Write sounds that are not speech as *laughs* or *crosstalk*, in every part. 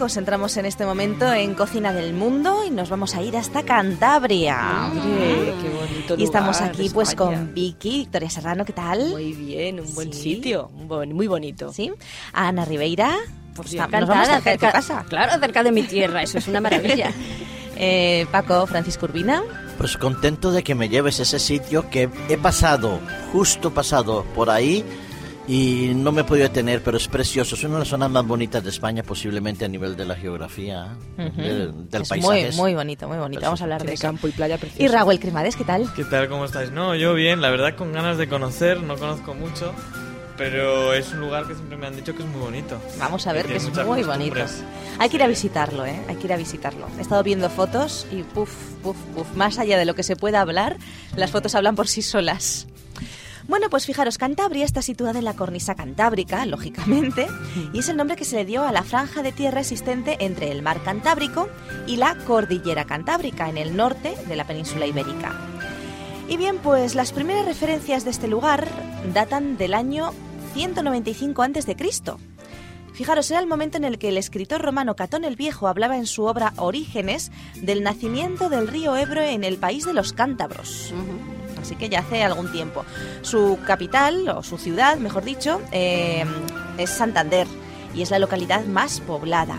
amigos, entramos en este momento en Cocina del Mundo y nos vamos a ir hasta Cantabria. Hombre, qué bonito Y estamos lugar, aquí pues España. con Vicky, Victoria Serrano, ¿qué tal? Muy bien, un buen Sí. sitio, muy bonito. ¿Sí? Ana Ribeira. Pues Está- nos vamos Encantada, cerca de tu casa. Claro, cerca de mi tierra, eso es una maravilla. *laughs* Eh, Paco Francisco Urbina. Pues contento de que me lleves a ese sitio que he pasado, justo pasado por ahí y no me he podido detener, pero es precioso. Es una de las zonas más bonitas de España, posiblemente a nivel de la geografía, Ujú. del, del es paisaje. muy, muy bonito, muy bonito. Vamos a hablar de campo y playa preciosa. Y Raúl Cremades, ¿qué tal? ¿Qué tal? ¿Cómo estáis? No, yo bien, la verdad con ganas de conocer, no conozco mucho, pero es un lugar que siempre me han dicho que es muy bonito. Vamos a ver que tiene es muy bonito. Hay que ir a visitarlo, ¿eh? Hay que ir a visitarlo. He estado viendo fotos y puf, puf, puf. Más allá de lo que se pueda hablar, las fotos hablan por sí solas. Bueno, pues fijaros, Cantabria está situada en la cornisa cantábrica, lógicamente, y es el nombre que se le dio a la franja de tierra existente entre el mar Cantábrico y la cordillera Cantábrica, en el norte de la península ibérica. Y bien, pues las primeras referencias de este lugar datan del año 195 a.C. Fijaros, era el momento en el que el escritor romano Catón el Viejo hablaba en su obra Orígenes del nacimiento del río Ebro en el país de los cántabros. Así que ya hace algún tiempo. Su capital, o su ciudad, mejor dicho, eh, es Santander y es la localidad más poblada.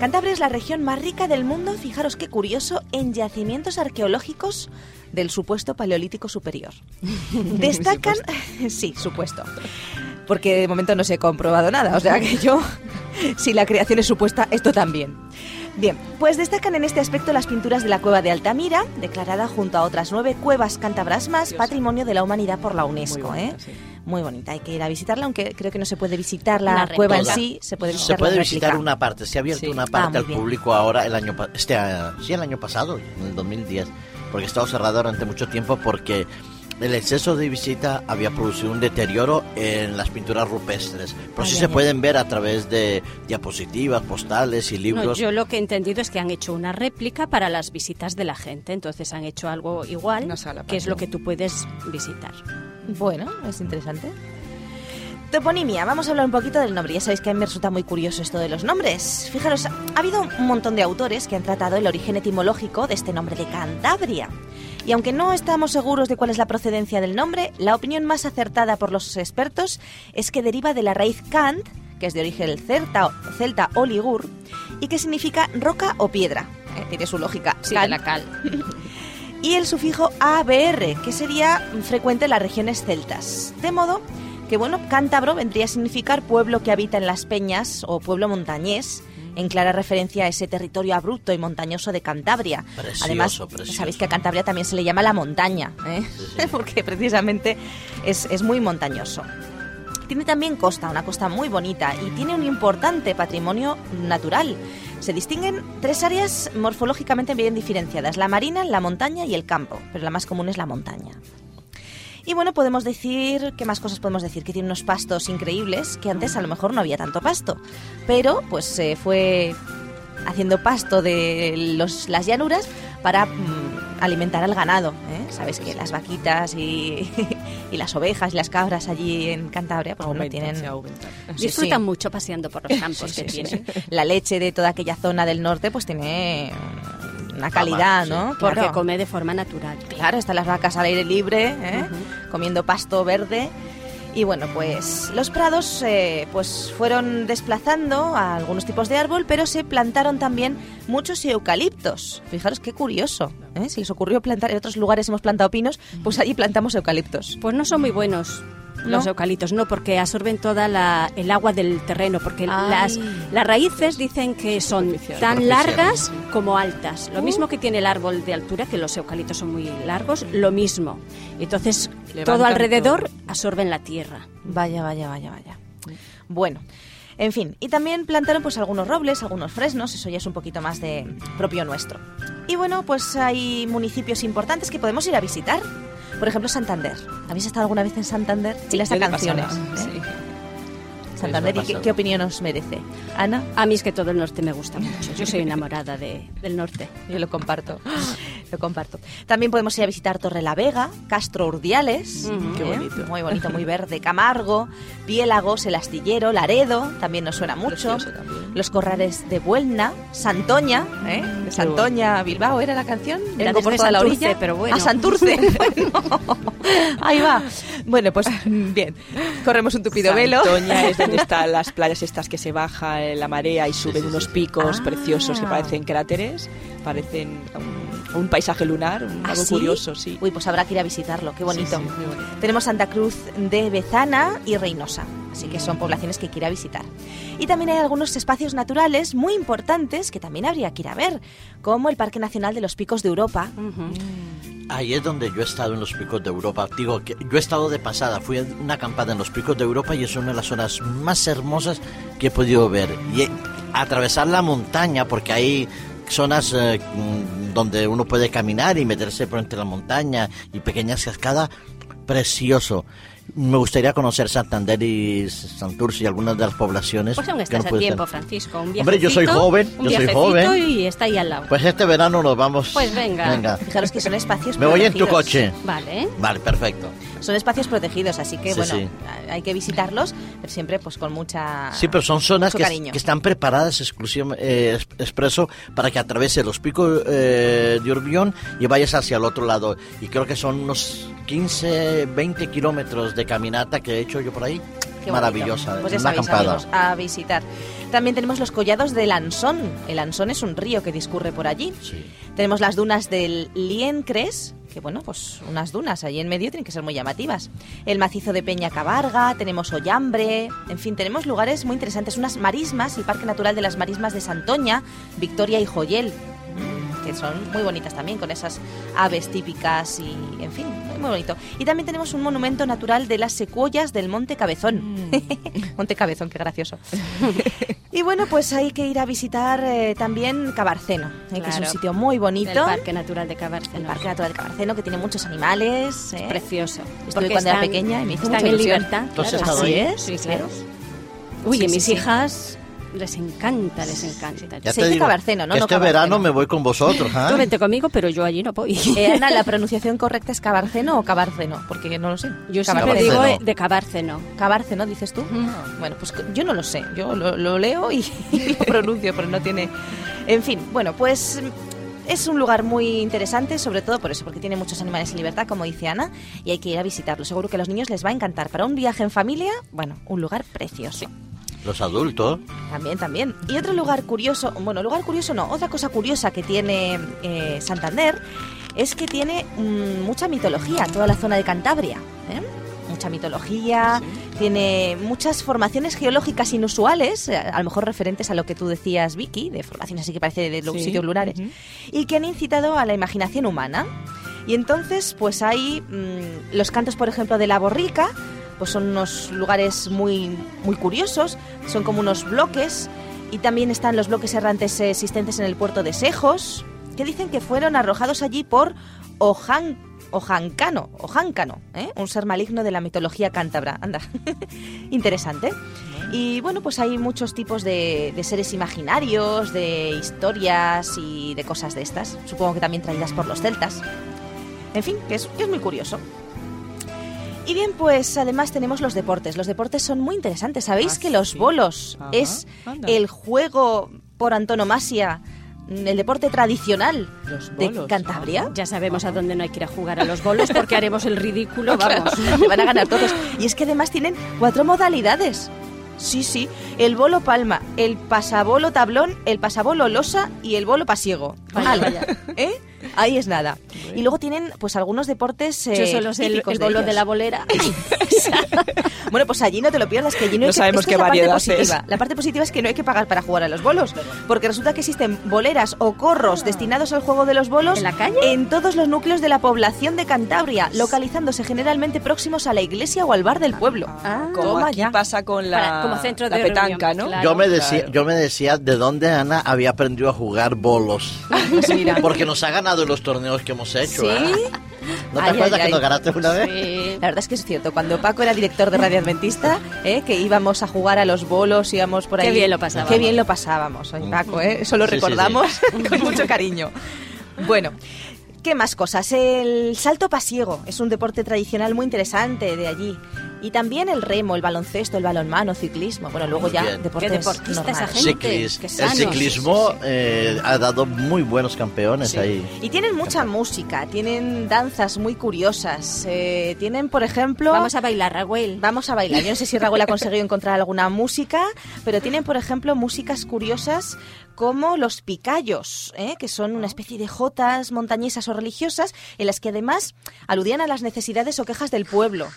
Cantabria es la región más rica del mundo, fijaros qué curioso, en yacimientos arqueológicos del supuesto Paleolítico Superior. *laughs* Destacan, *laughs* sí, supuesto, porque de momento no se ha comprobado nada, o sea que yo, *laughs* si la creación es supuesta, esto también. Bien, pues destacan en este aspecto las pinturas de la cueva de Altamira, declarada junto a otras nueve cuevas cántabras más Patrimonio de la Humanidad por la UNESCO. Muy ¿eh? bonita, sí. Muy bonita, hay que ir a visitarla, aunque creo que no se puede visitar la, La cueva en sí, se puede visitar Se puede la visitar réplica. una parte, se ha abierto Sí. una Ah, parte al bien. público ahora el año pa- este a- sí el año pasado, en el 2010, porque ha estado cerrado durante mucho tiempo porque el exceso de visita había producido un deterioro en las pinturas rupestres. Pero Ay, sí ay, se ay. pueden ver a través de diapositivas, postales y No, libros. yo lo que he entendido es que han hecho una réplica para las visitas de la gente, entonces han hecho algo igual, que es lo que tú puedes visitar. Bueno, es interesante. Toponimia, vamos a hablar un poquito del nombre. Ya sabéis que a mí me resulta muy curioso esto de los nombres. Fijaros, ha habido un montón de autores que han tratado el origen etimológico de este nombre de Cantabria. Y aunque no estamos seguros de cuál es la procedencia del nombre, la opinión más acertada por los expertos es que deriva de la raíz Cant, que es de origen celta, celta o ligur, y que significa roca o piedra. Eh, Tiene su lógica. Sí, de la cal. *laughs* y el sufijo ABR, que sería frecuente en las regiones celtas. De modo que, bueno, cántabro vendría a significar pueblo que habita en las peñas o pueblo montañés, en clara referencia a ese territorio abrupto y montañoso de Cantabria. Precioso, Además, precioso. sabéis que a Cantabria también se le llama la montaña, ¿eh? *laughs* porque precisamente es, es muy montañoso. Tiene también costa, una costa muy bonita y tiene un importante patrimonio natural. Se distinguen tres áreas morfológicamente bien diferenciadas, la marina, la montaña y el campo, pero la más común es la montaña. Y bueno, podemos decir, ¿qué más cosas podemos decir? Que tiene unos pastos increíbles, que antes a lo mejor no había tanto pasto, pero pues se fue haciendo pasto de los- las llanuras para mm, alimentar al ganado. ¿eh? Sabes que las vaquitas y, *laughs* y las ovejas y las cabras allí en Cantabria pues bueno, tienen. Sí, Disfrutan sí. mucho paseando por los *laughs* campos Sí, que sí, sí, tienen. sí. La leche de toda aquella zona del norte pues tiene una calidad, sí. ¿no? Porque Claro. come de forma natural. Claro, están las vacas al aire libre, ¿eh? comiendo pasto verde. Y bueno, pues los prados eh, pues fueron desplazando a algunos tipos de árbol, pero se plantaron también muchos eucaliptos. Fijaros qué curioso, ¿eh? Si les ocurrió plantar, en otros lugares hemos plantado pinos, pues allí plantamos eucaliptos. Pues no son muy buenos los eucaliptos, no, porque absorben toda la, el agua del terreno, porque Ay. las, las raíces dicen que son Superficial. tan Superficial. largas como altas. Lo Uh. mismo que tiene el árbol de altura, que los eucaliptos son muy largos, lo mismo. Entonces, Levantan todo alrededor todo. absorben la tierra. Vaya, vaya, vaya, vaya. Bueno, en fin, y también plantaron pues algunos robles, algunos fresnos, eso ya es un poquito más de propio nuestro. Y bueno, pues hay municipios importantes que podemos ir a visitar. Por ejemplo, Santander. ¿Habéis estado alguna vez en Santander? Sí, las canciones. pasada, ¿eh? sí. Santander, Sí, ¿y qué, qué opinión os merece? Ana, A mí es que todo el norte me gusta mucho. Yo soy enamorada de, del norte. yo lo comparto. *laughs* Lo comparto. También podemos ir a visitar Torre la Vega, Castro Urdiales, Ujú. Qué ¿eh? bonito. muy bonito, muy verde, Camargo, Piélagos, El Astillero, Laredo, también nos suena mucho. Los Corrales de Buelna, Santoña, ¿eh? de Santoña, Bilbao, ¿era la canción? Era por toda la Santurce, orilla. pero bueno. A Santurce. *laughs* *laughs* Bueno, ahí va. Bueno, pues bien. Corremos un tupido velo. Santoña es donde están las playas estas que se baja en la marea y suben unos picos Ah. preciosos que parecen cráteres, parecen un, paisaje lunar, un- ¿Ah, algo sí? curioso, sí. Uy, pues habrá que ir a visitarlo, qué bonito. Sí, sí, muy bonito. Tenemos Santa Cruz de Bezana y Reynosa, así que son poblaciones que hay que ir a visitar. Y también hay algunos espacios naturales muy importantes que también habría que ir a ver, como el Parque Nacional de los Picos de Europa. Ahí es donde yo he estado en los picos de Europa. Digo que yo he estado de pasada, fui a una acampada en los picos de Europa y es una de las zonas más hermosas que he podido ver. Y eh, atravesar la montaña, porque hay zonas eh, donde uno puede caminar y meterse por entre la montaña y pequeñas cascadas, precioso. Me gustaría conocer Santander y Santurce y algunas de las poblaciones. Pues aún que estás no a tiempo. Francisco. Un Hombre, yo soy joven, un yo soy joven. Y está ahí al lado. Pues este verano nos vamos. Pues venga. Venga. Fijaros que son espacios Me voy en tu coche. Vale. Vale, perfecto. Son espacios protegidos, así que Sí, bueno, sí. hay que visitarlos, pero siempre pues con mucha Sí, pero son zonas que, están preparadas exclusivamente eh, es- expreso para que atraviese los picos eh, de Urbión y vayas hacia el otro lado. Y creo que son unos 15, 20 kilómetros de caminata que he hecho yo por ahí. Qué Maravillosa. Pues ya una sabéis, amigos, a visitar. También tenemos los collados del Ansón. El Ansón es un río que discurre por allí. Sí. Tenemos las dunas del Liencres, que bueno, pues unas dunas allí en medio tienen que ser muy llamativas. El macizo de Peña Cabarga, tenemos Ollambre, en fin, tenemos lugares muy interesantes, unas marismas, el Parque Natural de las Marismas de Santoña, Victoria y Joyel, que son muy bonitas también, con esas aves típicas y, en fin, muy, bonito. Y también tenemos un monumento natural de las secuoyas del Monte Cabezón. *laughs* Monte Cabezón, qué gracioso. y bueno, pues hay que ir a visitar eh, también Cabarceno, eh, que es un sitio muy bonito. El Parque Natural de El Cabárceno. Parque Natural de Cabarceno, que tiene muchos animales. ¿eh? Precioso. Estuve Porque cuando era pequeña y me hizo están mucha en ilusión. libertad. ¿Tú has claro. Así es, Sí, claro. Uy, Sí, sí, mis sí. hijas les encanta, les encanta. Ya Se dice digo Cabarceno, ¿no? No este Cabarceno. verano me voy con vosotros. ¿ah? Tú vente conmigo, pero yo allí no voy. *laughs* Eh, Ana, ¿la pronunciación correcta es Cabarceno o Cabarceno? Porque no lo sé. Yo siempre Cabarceno. digo eh, de Cabárceno. Cabarceno, dices tú. Bueno, pues yo no lo sé. Yo lo, lo leo y, *laughs* y lo pronuncio, pero no tiene. En fin, bueno, pues es un lugar muy interesante, sobre todo por eso, porque tiene muchos animales en libertad, como dice Ana, y hay que ir a visitarlo. Seguro que a los niños les va a encantar. Para un viaje en familia, bueno, un lugar precioso. Los adultos. También, también. Y otro lugar curioso, bueno, lugar curioso no, otra cosa curiosa que tiene eh, Santander es que tiene mm, mucha mitología, toda la zona de Cantabria. ¿eh? Mucha mitología, tiene muchas formaciones geológicas inusuales, eh, a lo mejor referentes a lo que tú decías, Vicky, de formaciones así que parece de los Sí. sitios lunares, y que han incitado a la imaginación humana. Y entonces, pues hay mm, los cantos, por ejemplo, de la borrica, pues son unos lugares muy, muy curiosos, son como unos bloques, y también están los bloques errantes existentes en el puerto de Sejos, que dicen que fueron arrojados allí por Ojan, Ojancano, Ojáncano, ¿eh? un ser maligno de la mitología cántabra. *laughs* Anda, interesante. Y bueno, pues hay muchos tipos de, de seres imaginarios, de historias y de cosas de estas. Supongo que también traídas por los celtas. En fin, es, que es muy curioso. Y bien, pues además tenemos los deportes. Los deportes son muy interesantes. ¿Sabéis Ah, que los sí. bolos Ajá, es anda. el juego por antonomasia, mm, el deporte tradicional Los de Cantabria? Ya sabemos a dónde no hay que ir a jugar a los bolos porque *laughs* haremos el ridículo, vamos. *laughs* Van a ganar todos. Y es que además tienen cuatro modalidades. Sí, sí. El bolo palma, el pasabolo tablón, el pasabolo losa y el bolo pasiego. Vaya, Ala, vaya. ¿Eh? Ahí es nada. Y luego tienen pues algunos deportes eh, Yo solo sé el, el bolo de, ellos. la bolera. *laughs* Bueno, pues allí no te lo pierdas, que allí no, No hay que- sabemos esta qué es la parte variedad es. positiva. La parte positiva es que no hay que pagar para jugar a los bolos, porque resulta que existen boleras o corros destinados al juego de los bolos ¿En la calle? en todos los núcleos de la población de Cantabria, localizándose generalmente próximos a la iglesia o al bar del pueblo. Ah. Como Toma aquí ya. pasa con la, Para- como centro la de petanca, reunión, ¿no? claro. Yo me decía, Claro. yo me decía de dónde Ana había aprendido a jugar bolos. Pues mira. Porque nos ha ganado en los torneos que hemos hecho. ¿Sí? ¿eh? ¿No te Ay, acuerdas ay, que ay. nos ganaste una vez? Sí. La verdad es que es cierto, cuando Paco era director de Radio Adventista, ¿eh? que íbamos a jugar a los bolos, íbamos por ahí. Qué bien lo pasábamos. Qué bien lo pasábamos, oye, Paco, ¿eh? eso lo Sí, sí, recordamos *laughs* con mucho cariño. Bueno, ¿Qué más cosas? El salto pasiego es un deporte tradicional muy interesante de allí. Y también el remo, el baloncesto, el balonmano, ciclismo. Bueno, luego ya deportes Qué deportista esa gente. Ciclis- qué el ciclismo Sí, sí, sí. eh, ha dado muy buenos campeones Sí. ahí. Y tienen mucha música, tienen danzas muy curiosas. eh, tienen, por ejemplo... Vamos a bailar, Raúl. Vamos a bailar. Yo no sé si Raúl ha conseguido encontrar alguna música, pero tienen, por ejemplo, músicas curiosas como los picayos, ¿eh? que son una especie de jotas montañesas o religiosas en las que además aludían a las necesidades o quejas del pueblo.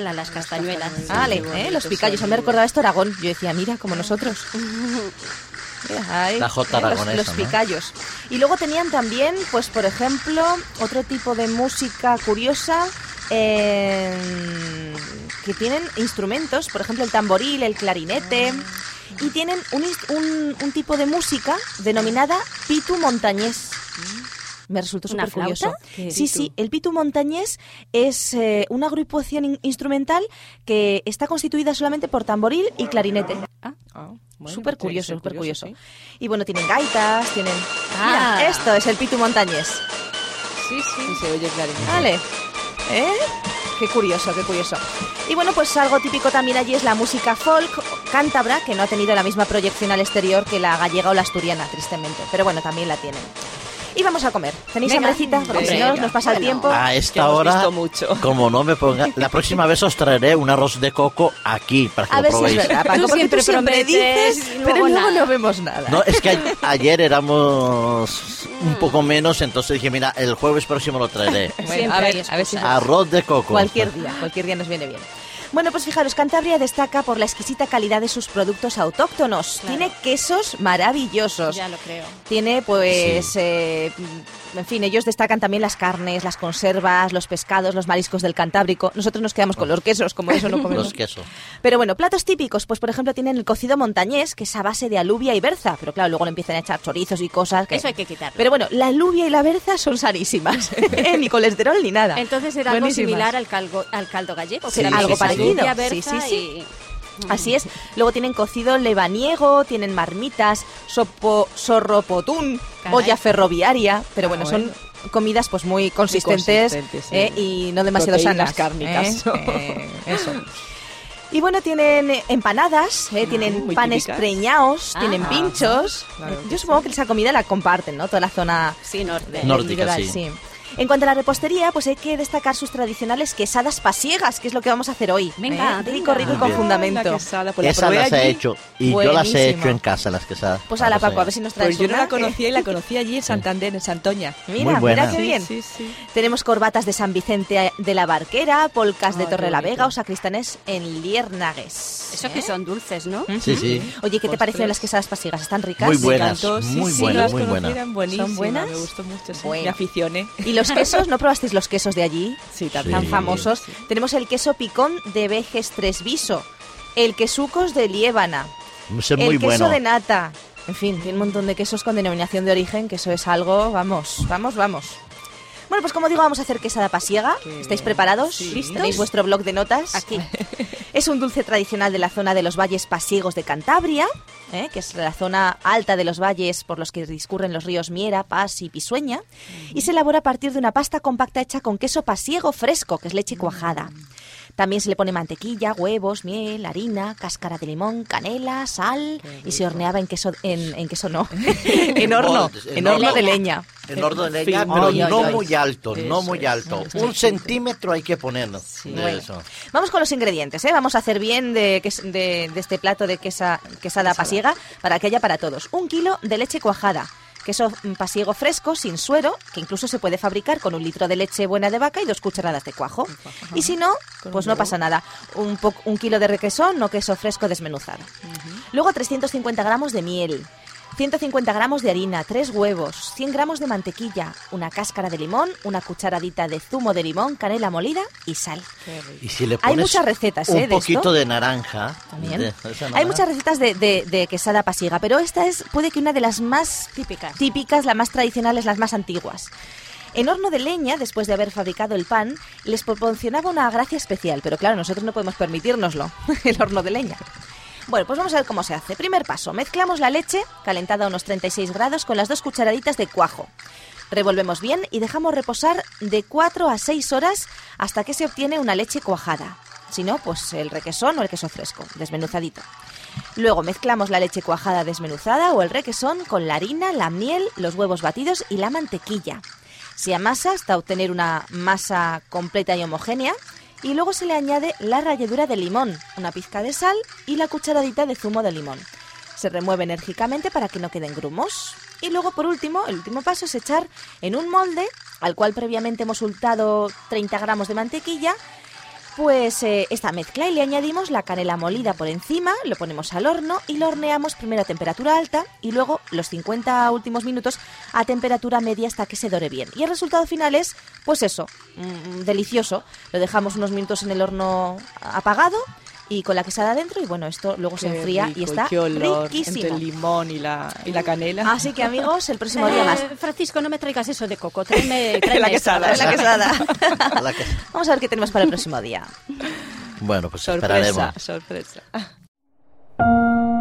Las castañuelas. Vale, ¿eh? los picayos. Me recordaba esto Aragón. Yo decía, mira, como nosotros. *laughs* Ahí, La jota ¿eh? los- aragonesa, Los. Y luego tenían también, pues por ejemplo, otro tipo de música curiosa eh, que tienen instrumentos, por ejemplo el tamboril, el clarinete. Y tienen un- un tipo de música denominada pitu montañés. Me resultó ¿Una súper curioso. Sí, sí, el pitu montañés es eh, una agrupación in- instrumental que está constituida solamente por tamboril y clarinete. Ah, bueno, Súper curioso, súper curioso. sí. Y bueno, tienen gaitas, tienen... Ah. Mira, esto es el pitu montañés. Sí, sí. Y se oye clarinete. Vale. ¿Eh? Qué curioso, qué curioso. Y bueno, pues algo típico también allí es la música folk cántabra, que no ha tenido la misma proyección al exterior que la gallega o la asturiana, tristemente. Pero bueno, también la tienen. Y vamos a comer. ¿Tenéis Venga. hambrecita? Porque si no, nos pasa el tiempo. A esta hora, mucho. como no me ponga, la próxima vez os traeré un arroz de coco aquí para que A lo ver si es probéis. verdad, Paco, Tú porque siempre tú siempre dices, pero luego nada. no vemos nada. No, es que a- *laughs* ayer éramos un poco menos, entonces dije, mira, el jueves próximo lo traeré. Bueno, a ver, a ver si. Arroz de coco. Cualquier día, cualquier día nos viene bien. Bueno, pues fijaros, Cantabria destaca por la exquisita calidad de sus productos autóctonos. Claro. Tiene quesos maravillosos. Ya lo creo. Tiene, pues, Sí. eh, en fin, ellos destacan también las carnes, las conservas, los pescados, los mariscos del Cantábrico. Nosotros nos quedamos con los quesos, como eso no *laughs* comemos. Los quesos. Pero bueno, platos típicos, pues por ejemplo tienen el cocido montañés, que es a base de alubia y berza, pero claro, luego le empiezan a echar chorizos y cosas. Que... Eso hay que quitarlo. Pero bueno, la alubia y la berza son sanísimas, *laughs* *laughs* ni colesterol ni nada. Entonces era algo similar al, calgo- al caldo gallego. Sí, que era algo parecido. Sí, berza sí, sí. y- Así es. Luego tienen cocido lebaniego, tienen marmitas, sopo, sorropotún, Caray. olla ferroviaria, pero Ah, bueno, bueno. son comidas pues muy consistentes, consistentes, sí. ¿eh? y no demasiado Proteínas sanas. cárnicas. *laughs* ¿eh? Eh, *laughs* eso. Y bueno, tienen eh, empanadas, ¿eh? tienen muy panes típicas. preñados, Ah. tienen pinchos. Claro que Yo supongo que esa comida la comparten, ¿no? Toda la zona Sí, norte. Nórdica, litoral, sí. En cuanto a la repostería, pues hay que destacar sus tradicionales quesadas pasiegas, que es lo que vamos a hacer hoy. Venga, ¿eh? Rico, y con bien. fundamento. La quesada, pues la he hecho. Y yo las he hecho en casa, las quesadas. Pues a la Paco, a ver si nos traes Pues yo no la conocía y la conocí allí en Santander, en Santoña. Mira, Muy mira qué bien. Sí, sí. Tenemos corbatas de San Vicente de la Barquera, polcas de Ay, Torre la. Vega o sacristanes en Liernagues. Eso que son dulces, ¿no? Sí, sí. Oye, ¿qué te parecen las quesadas pasiegas? ¿Están ricas? Muy buenas, encantó, sí, muy sí, buenas, las muy buenas. ¿Son buenas? Me gustó mucho, sí. Bueno. Me aficioné. ¿Y los quesos? ¿No probasteis los quesos de allí? Sí, Tan también. famosos. Tenemos el queso picón de Vejes Tresviso, el quesucos de Liébana, Es el muy queso bueno. de nata. En fin, tiene un montón de quesos con denominación de origen, que eso es algo, vamos, vamos, vamos. Bueno, pues como digo, vamos a hacer quesada pasiega. Qué ¿Estáis preparados? Sí. ¿Listos? ¿Tenéis vuestro blog de notas? Aquí. *laughs* Es un dulce tradicional de la zona de los valles pasiegos de Cantabria, ¿eh? que es la zona alta de los valles por los que discurren los ríos Miera, Pas y Pisueña, y se elabora a partir de una pasta compacta hecha con queso pasiego fresco, que es leche cuajada. También se le pone mantequilla, huevos, miel, harina, cáscara de limón, canela, sal y se horneaba en queso, en, en queso no, *laughs* en horno, en horno de leña. En orden de leña, pero no muy alto, no muy alto. Un centímetro hay que ponernos de Bueno. Vamos con los ingredientes, ¿eh? Vamos a hacer bien de, de- de este plato de quesa- quesada pasiega para que haya para todos. Un kilo de leche cuajada, queso mm, pasiego fresco, sin suero, que incluso se puede fabricar con un litro de leche buena de vaca y dos cucharadas de cuajo. Y si no, pues no pasa nada. Un, un kilo de requesón o queso fresco desmenuzado. Luego 350 gramos de miel. 150 gramos de harina, 3 huevos, 100 gramos de mantequilla, una cáscara de limón, una cucharadita de zumo de limón, canela molida y sal. Y si le Hay muchas recetas, un ¿eh? de poquito esto. de naranja. También. de- Hay muchas recetas de, de- de quesada pasiega, pero esta es puede que una de las más Típicas. típicas, las más tradicionales, las más antiguas. En horno de leña, después de haber fabricado el pan, les proporcionaba una gracia especial, pero claro, nosotros no podemos permitirnoslo, *laughs* el horno de leña. Bueno, pues vamos a ver cómo se hace. Primer paso, mezclamos la leche, calentada a unos 36 grados, con las dos cucharaditas de cuajo. Revolvemos bien y dejamos reposar de 4 a 6 horas hasta que se obtiene una leche cuajada. Si no, pues el requesón o el queso fresco, desmenuzadito. Luego mezclamos la leche cuajada desmenuzada o el requesón con la harina, la miel, los huevos batidos y la mantequilla. Se amasa hasta obtener una masa completa y homogénea y luego se le añade la ralladura de limón, una pizca de sal y la cucharadita de zumo de limón. Se remueve enérgicamente para que no queden grumos. Y luego, por último, el último paso es echar en un molde al cual previamente hemos untado 30 gramos de mantequilla pues eh, esta mezcla y le añadimos la canela molida por encima, lo ponemos al horno y lo horneamos primero a temperatura alta y luego los 50 últimos minutos a temperatura media hasta que se dore bien. Y el resultado final es, pues eso, mm, delicioso. Lo dejamos unos minutos en el horno apagado y con la quesada dentro y bueno, esto luego se enfría y está qué olor Entre riquísimo. el limón y la, y la canela. Así que amigos, el próximo día más. Eh, Francisco, no me traigas eso de coco, tráeme, *laughs* tráeme La quesada. La quesada. *laughs* La que- Vamos a ver qué tenemos para el próximo día. Bueno, pues sorpresa, esperaremos. sorpresa.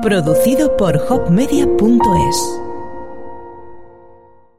Producido por hopmedia.es